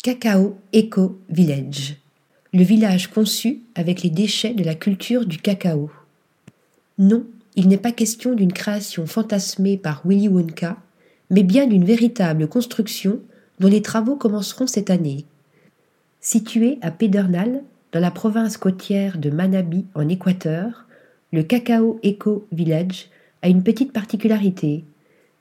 Cacao Eco Village, le village conçu avec les déchets de la culture du cacao. Non, il n'est pas question d'une création fantasmée par Willy Wonka, mais bien d'une véritable construction dont les travaux commenceront cette année. Situé à Pedernal, dans la province côtière de Manabi en Équateur, le Cacao Eco Village a une petite particularité.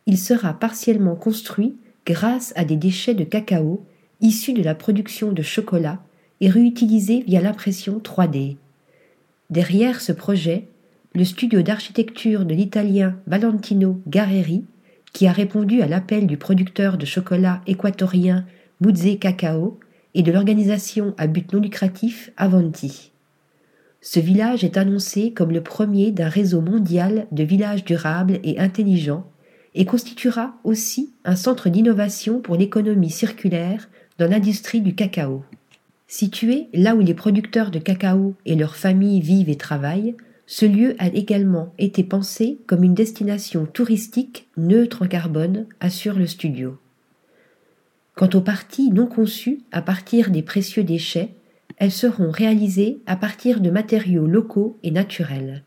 Il sera partiellement construit grâce à des déchets de cacao issus de la production de chocolat et réutilisés via l'impression 3D. Derrière ce projet, le studio d'architecture de l'italien Valentino Garreri, qui a répondu à l'appel du producteur de chocolat équatorien Muzze Cacao et de l'organisation à but non lucratif Avanti. Ce village est annoncé comme le premier d'un réseau mondial de villages durables et intelligents et constituera aussi un centre d'innovation pour l'économie circulaire dans l'industrie du cacao. Situé là où les producteurs de cacao et leurs familles vivent et travaillent, ce lieu a également été pensé comme une destination touristique neutre en carbone, assure le studio. Quant aux parties non conçues à partir des précieux déchets, elles seront réalisées à partir de matériaux locaux et naturels.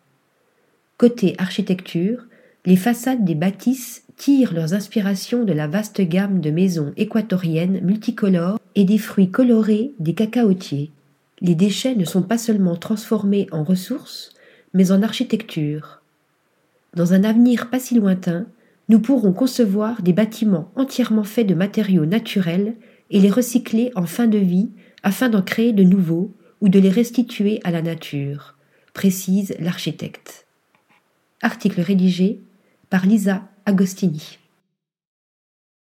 Côté architecture, les façades des bâtisses tirent leurs inspirations de la vaste gamme de maisons équatoriennes multicolores et des fruits colorés des cacaotiers. Les déchets ne sont pas seulement transformés en ressources, mais en architecture. Dans un avenir pas si lointain, nous pourrons concevoir des bâtiments entièrement faits de matériaux naturels et les recycler en fin de vie afin d'en créer de nouveaux ou de les restituer à la nature, précise l'architecte. Article rédigé par Lisa Agostini.